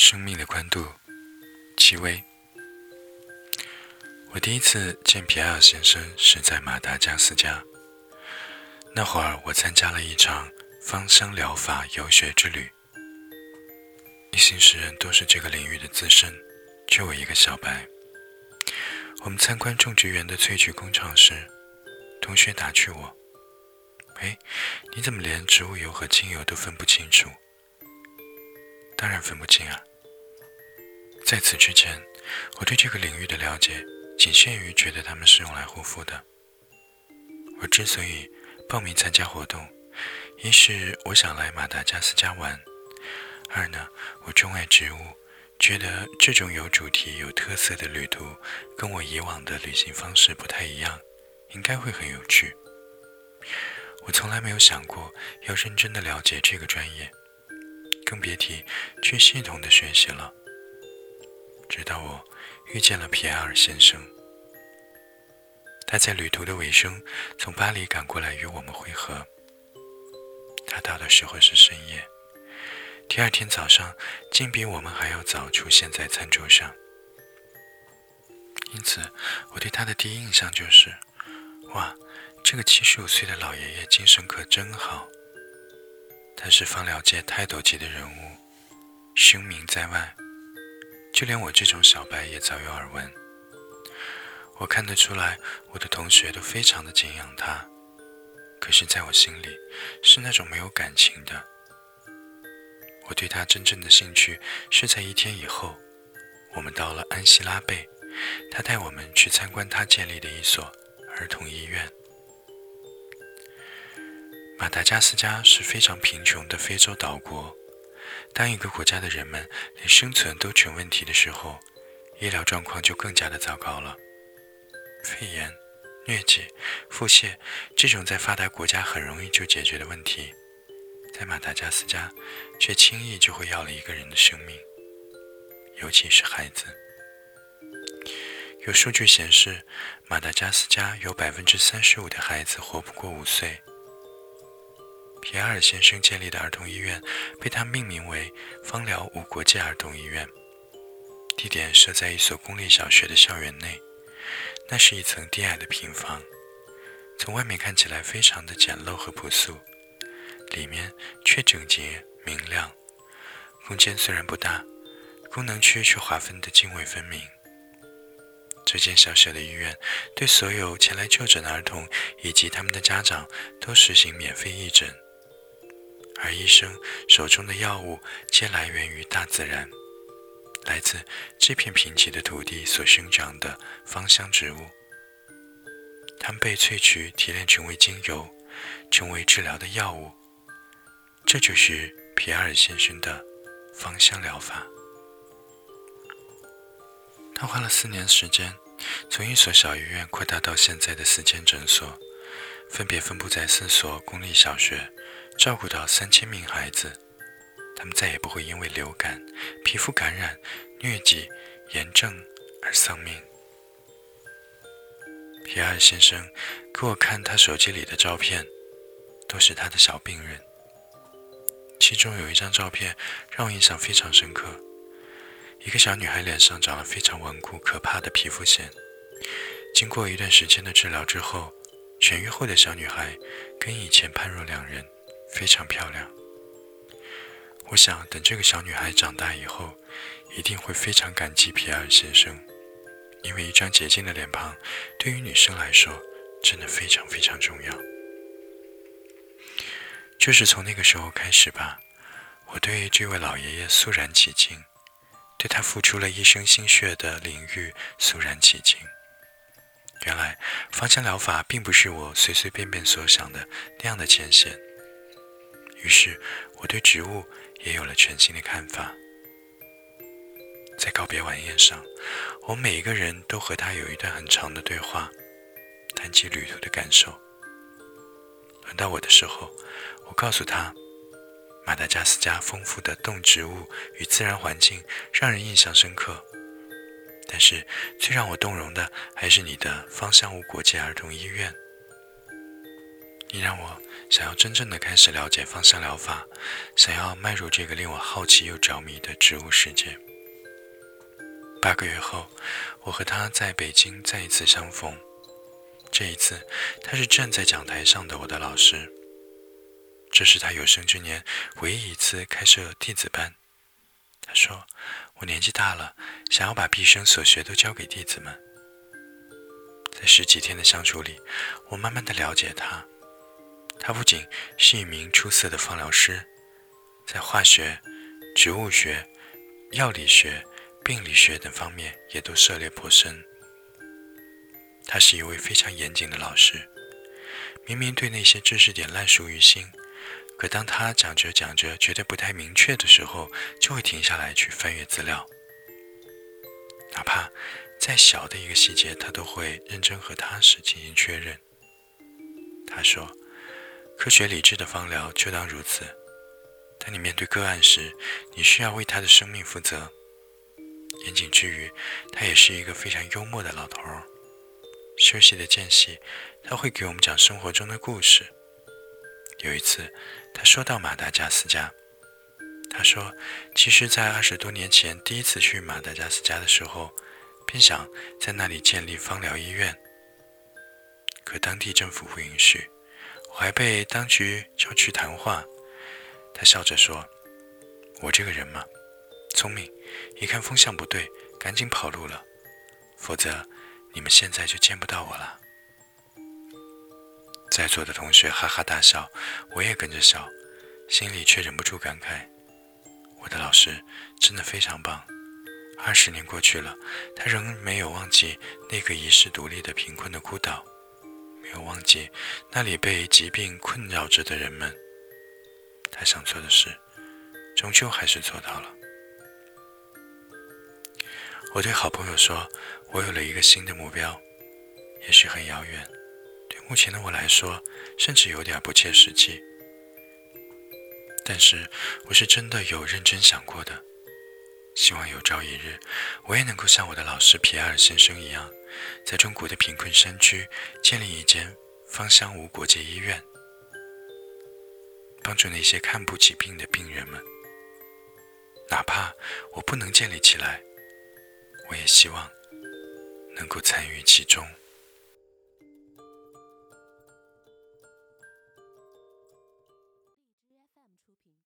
生命的宽度，戚薇。我第一次见皮埃尔先生是在马达加斯加。那会儿，我参加了一场芳香疗法游学之旅，一行十人都是这个领域的资深，就我一个小白。我们参观种植园的萃取工厂时，同学打趣我：“哎，你怎么连植物油和精油都分不清楚？”当然分不清啊！在此之前，我对这个领域的了解仅限于觉得它们是用来护肤的。我之所以报名参加活动，一是我想来马达加斯加玩，二呢，我钟爱植物，觉得这种有主题、有特色的旅途跟我以往的旅行方式不太一样，应该会很有趣。我从来没有想过要认真的了解这个专业。更别提去系统的学习了。直到我遇见了皮埃尔先生，他在旅途的尾声从巴黎赶过来与我们会合。他到的时候是深夜，第二天早上竟比我们还要早出现在餐桌上。因此，我对他的第一印象就是：哇，这个七十五岁的老爷爷精神可真好。他是芳疗界泰斗级的人物，声名在外，就连我这种小白也早有耳闻。我看得出来，我的同学都非常的敬仰他，可是，在我心里，是那种没有感情的。我对他真正的兴趣是在一天以后，我们到了安西拉贝，他带我们去参观他建立的一所儿童医院。马达加斯加是非常贫穷的非洲岛国。当一个国家的人们连生存都成问题的时候，医疗状况就更加的糟糕了。肺炎、疟疾、腹泻这种在发达国家很容易就解决的问题，在马达加斯加却轻易就会要了一个人的生命，尤其是孩子。有数据显示，马达加斯加有百分之三十五的孩子活不过五岁。皮埃尔先生建立的儿童医院被他命名为“芳疗无国界儿童医院”，地点设在一所公立小学的校园内。那是一层低矮的平房，从外面看起来非常的简陋和朴素，里面却整洁明亮。空间虽然不大，功能区却划分得泾渭分明。这间小小的医院对所有前来就诊的儿童以及他们的家长都实行免费义诊。而医生手中的药物皆来源于大自然，来自这片贫瘠的土地所生长的芳香植物。它们被萃取提炼成为精油，成为治疗的药物。这就是皮埃尔先生的芳香疗法。他花了四年时间，从一所小医院扩大到现在的四间诊所，分别分布在四所公立小学。照顾到三千名孩子，他们再也不会因为流感、皮肤感染、疟疾、炎症而丧命。皮埃尔先生给我看他手机里的照片，都是他的小病人。其中有一张照片让我印象非常深刻，一个小女孩脸上长了非常顽固、可怕的皮肤癣。经过一段时间的治疗之后，痊愈后的小女孩跟以前判若两人。非常漂亮。我想，等这个小女孩长大以后，一定会非常感激皮埃尔先生，因为一张洁净的脸庞，对于女生来说，真的非常非常重要。就是从那个时候开始吧，我对这位老爷爷肃然起敬，对他付出了一生心血的领域肃然起敬。原来，芳香疗法并不是我随随便便所想的那样的浅显。于是，我对植物也有了全新的看法。在告别晚宴上，我们每一个人都和他有一段很长的对话，谈起旅途的感受。轮到我的时候，我告诉他，马达加斯加丰富的动植物与自然环境让人印象深刻，但是最让我动容的还是你的芳香无国界儿童医院。你让我想要真正的开始了解芳香疗法，想要迈入这个令我好奇又着迷的植物世界。八个月后，我和他在北京再一次相逢。这一次，他是站在讲台上的我的老师。这是他有生之年唯一一次开设弟子班。他说：“我年纪大了，想要把毕生所学都教给弟子们。”在十几天的相处里，我慢慢的了解他。他不仅是一名出色的放疗师，在化学、植物学、药理学、病理学等方面也都涉猎颇深。他是一位非常严谨的老师，明明对那些知识点烂熟于心，可当他讲着讲着觉得不太明确的时候，就会停下来去翻阅资料，哪怕再小的一个细节，他都会认真和踏实进行确认。他说。科学理智的芳疗就当如此。当你面对个案时，你需要为他的生命负责。严谨之余，他也是一个非常幽默的老头儿。休息的间隙，他会给我们讲生活中的故事。有一次，他说到马达加斯加，他说，其实，在二十多年前第一次去马达加斯加的时候，便想在那里建立芳疗医院，可当地政府不允许。我还被当局叫去谈话，他笑着说：“我这个人嘛，聪明，一看风向不对，赶紧跑路了，否则你们现在就见不到我了。”在座的同学哈哈大笑，我也跟着笑，心里却忍不住感慨：我的老师真的非常棒。二十年过去了，他仍没有忘记那个遗世独立的贫困的孤岛。没有忘记那里被疾病困扰着的人们。他想做的事，终究还是做到了。我对好朋友说：“我有了一个新的目标，也许很遥远，对目前的我来说，甚至有点不切实际。但是我是真的有认真想过的。希望有朝一日，我也能够像我的老师皮埃尔先生一样。”在中国的贫困山区建立一间芳香无国界医院，帮助那些看不起病的病人们。哪怕我不能建立起来，我也希望能够参与其中。